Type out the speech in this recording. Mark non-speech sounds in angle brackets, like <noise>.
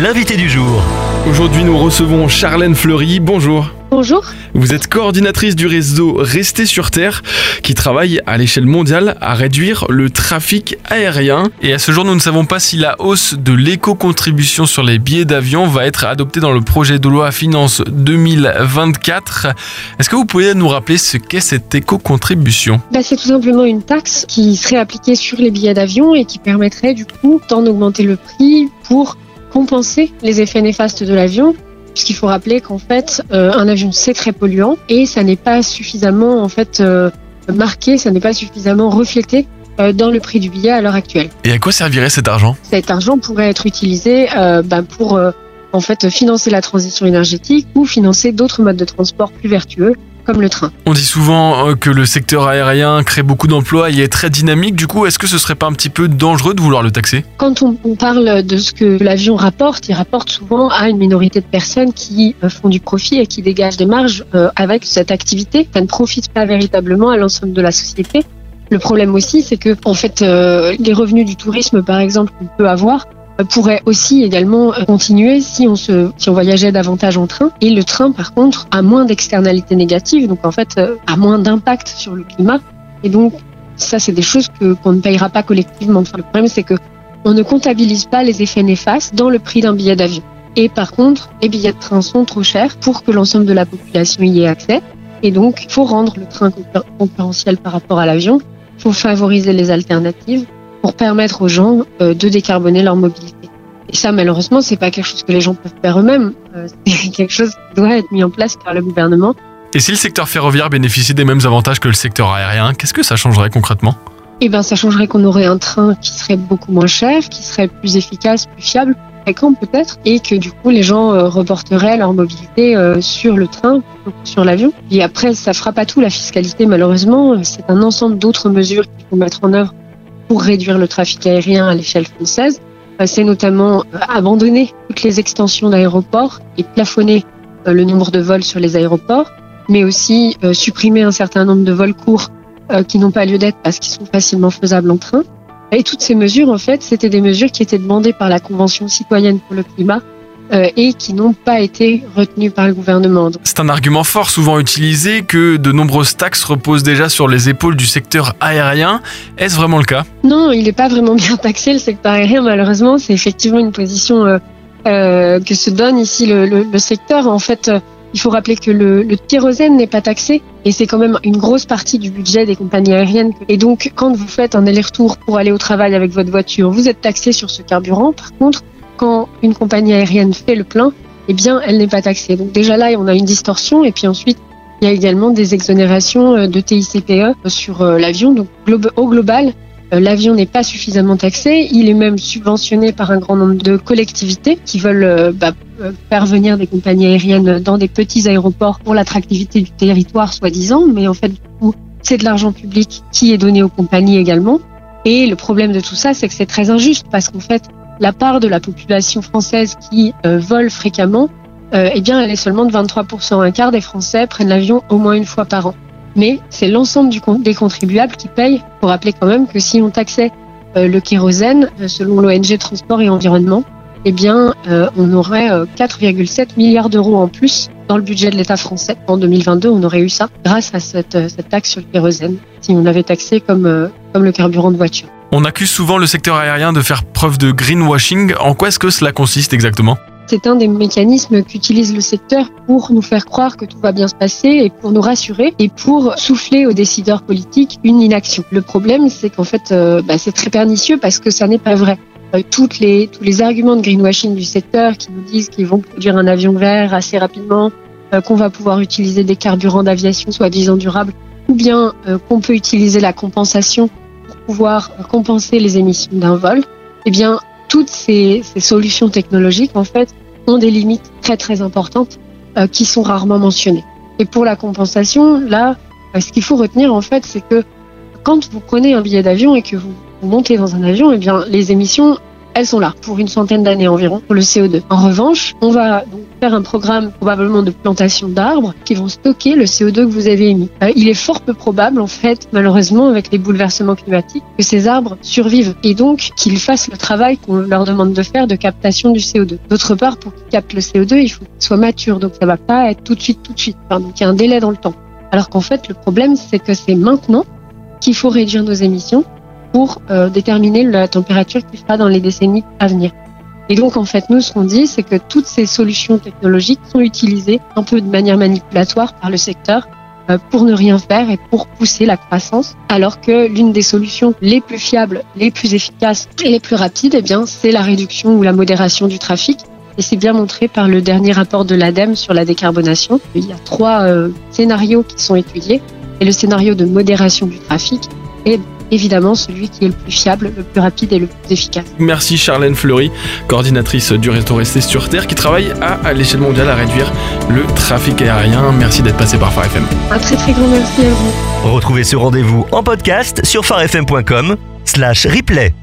l'invité du jour. Aujourd'hui, nous recevons Charlène Fleury. Bonjour. Bonjour. Vous êtes coordinatrice du réseau Rester sur Terre qui travaille à l'échelle mondiale à réduire le trafic aérien. Et à ce jour, nous ne savons pas si la hausse de l'éco-contribution sur les billets d'avion va être adoptée dans le projet de loi Finance 2024. Est-ce que vous pouvez nous rappeler ce qu'est cette éco-contribution? Bah, c'est tout simplement une taxe qui serait appliquée sur les billets d'avion et qui permettrait du coup d'en augmenter le prix pour compenser les effets néfastes de l'avion puisqu'il faut rappeler qu'en fait euh, un avion c'est très polluant et ça n'est pas suffisamment en fait euh, marqué, ça n'est pas suffisamment reflété euh, dans le prix du billet à l'heure actuelle. Et à quoi servirait cet argent? Cet argent pourrait être utilisé bah, pour en fait financer la transition énergétique ou financer d'autres modes de transport plus vertueux comme le train. On dit souvent euh, que le secteur aérien crée beaucoup d'emplois et est très dynamique. Du coup, est-ce que ce serait pas un petit peu dangereux de vouloir le taxer? Quand on, on parle de ce que l'avion rapporte, il rapporte souvent à une minorité de personnes qui euh, font du profit et qui dégagent des marges euh, avec cette activité. Ça ne profite pas véritablement à l'ensemble de la société. Le problème aussi, c'est que en fait, euh, les revenus du tourisme, par exemple, qu'on peut avoir, euh, pourraient aussi également euh, continuer si on se, si on voyageait davantage en train. Et le train, par contre, a moins d'externalités négatives, donc en fait, euh, a moins d'impact sur le climat. Et donc, ça, c'est des choses que qu'on ne payera pas collectivement. Le problème, c'est que on ne comptabilise pas les effets néfastes dans le prix d'un billet d'avion. Et par contre, les billets de train sont trop chers pour que l'ensemble de la population y ait accès. Et donc, il faut rendre le train concur- concurrentiel par rapport à l'avion. Il faut favoriser les alternatives pour permettre aux gens de décarboner leur mobilité. Et ça, malheureusement, c'est pas quelque chose que les gens peuvent faire eux-mêmes. Euh, <laughs> c'est quelque chose qui doit être mis en place par le gouvernement. Et si le secteur ferroviaire bénéficiait des mêmes avantages que le secteur aérien, qu'est-ce que ça changerait concrètement? Eh ben, ça changerait qu'on aurait un train qui serait beaucoup moins cher, qui serait plus efficace, plus fiable, plus fréquent peut-être, et que du coup les gens euh, reporteraient leur mobilité euh, sur le train sur l'avion. Et après, ça fera pas tout la fiscalité malheureusement. C'est un ensemble d'autres mesures qu'il faut mettre en œuvre pour réduire le trafic aérien à l'échelle française. C'est notamment euh, abandonner toutes les extensions d'aéroports et plafonner euh, le nombre de vols sur les aéroports, mais aussi euh, supprimer un certain nombre de vols courts qui n'ont pas lieu d'être parce qu'ils sont facilement faisables en train. Et toutes ces mesures, en fait, c'était des mesures qui étaient demandées par la Convention citoyenne pour le climat euh, et qui n'ont pas été retenues par le gouvernement. C'est un argument fort souvent utilisé que de nombreuses taxes reposent déjà sur les épaules du secteur aérien. Est-ce vraiment le cas? Non, il n'est pas vraiment bien taxé le secteur aérien, malheureusement. C'est effectivement une position euh, euh, que se donne ici le, le- le secteur. En fait, il faut rappeler que le, le kérosène n'est pas taxé et c'est quand même une grosse partie du budget des compagnies aériennes. Et donc, quand vous faites un aller-retour pour aller au travail avec votre voiture, vous êtes taxé sur ce carburant. Par contre, quand une compagnie aérienne fait le plein, eh bien, elle n'est pas taxée. Donc déjà là, on a une distorsion. Et puis ensuite, il y a également des exonérations euh, de TICPE sur euh, l'avion. Donc au global, l'avion n'est pas suffisamment taxé. Il est même subventionné par un grand nombre de collectivités qui veulent euh, bah, euh, faire venir des compagnies aériennes dans des petits aéroports pour l'attractivité du territoire, soi-disant. Mais en fait, du coup, c'est de l'argent public qui est donné aux compagnies également. Et le problème de tout ça, c'est que c'est très injuste parce qu'en fait, la part de la population française qui euh, vole fréquemment, euh, eh bien, elle est seulement de 23%. Un quart des Français prennent l'avion au moins une fois par an. Mais c'est l'ensemble des contribuables qui payent. Pour rappeler quand même que si on taxait euh, le kérosène, euh, selon l'ONG Transport et Environnement, eh bien, euh, on aurait euh, 4,7 milliards d'euros en plus dans le budget de l'État français. En 2022, on aurait eu ça grâce à cette, taxe sur le kérosène, si on l'avait taxé comme, comme le carburant de voiture. On accuse souvent le secteur aérien de faire preuve de greenwashing. En quoi est-ce que cela consiste exactement? C'est un des mécanismes qu'utilise le secteur pour nous faire croire que tout va bien se passer et pour nous rassurer et pour souffler aux décideurs politiques une inaction. Le problème, c'est qu'en fait, euh, bah, c'est très pernicieux parce que ça n'est pas vrai. Euh, tous les arguments de greenwashing du secteur qui nous disent qu'ils vont produire un avion vert assez rapidement, euh, qu'on va pouvoir utiliser des carburants d'aviation soi-disant durables, ou bien qu'on peut utiliser la compensation pour pouvoir compenser les émissions d'un vol, eh bien, toutes ces, solutions technologiques, en fait, ont des limites très très importantes euh, qui sont rarement mentionnées. Et pour la compensation, là, euh, ce qu'il faut retenir, en fait, c'est que quand vous prenez un billet d'avion et que vous, vous montez dans un avion, eh bien, les émissions elles sont là pour une centaine d'années environ pour le CO2. En revanche, on va faire un programme probablement de plantation d'arbres qui vont stocker le CO2 que vous avez émis. Euh, il est fort peu probable, en fait, malheureusement, avec les bouleversements climatiques, que ces arbres survivent et donc qu'ils fassent le travail qu'on leur demande de faire de captation du CO2. D'autre part, pour qu'ils captent le CO2, il faut qu'il soit mature, donc ça va pas être tout de suite, tout de suite. Donc il y a un délai dans le temps. Alors qu'en fait, le problème, c'est que c'est maintenant qu'il faut réduire nos émissions pour euh, déterminer la température qu'il fera dans les décennies à venir. Et donc, en fait, nous, ce qu'on dit, c'est que toutes ces solutions technologiques sont utilisées un peu de manière manipulatoire par le secteur euh, pour ne rien faire et pour pousser la croissance, alors que l'une des solutions les plus fiables, les plus efficaces et les plus rapides, eh bien, c'est la réduction ou la modération du trafic. Et c'est bien montré par le dernier rapport de l'ADEME sur la décarbonation. Il y a trois euh, scénarios qui sont étudiés. Et le scénario de modération du trafic est évidemment celui qui est le plus fiable, le plus rapide et le plus efficace. Merci Charlène Fleury, coordinatrice du réseau Resté sur Terre, qui travaille à, l'échelle mondiale à réduire le trafic aérien. Merci d'être passé par Phare FM. Un très très grand merci à vous. Retrouvez ce rendez-vous en podcast sur farfm.com slash replay.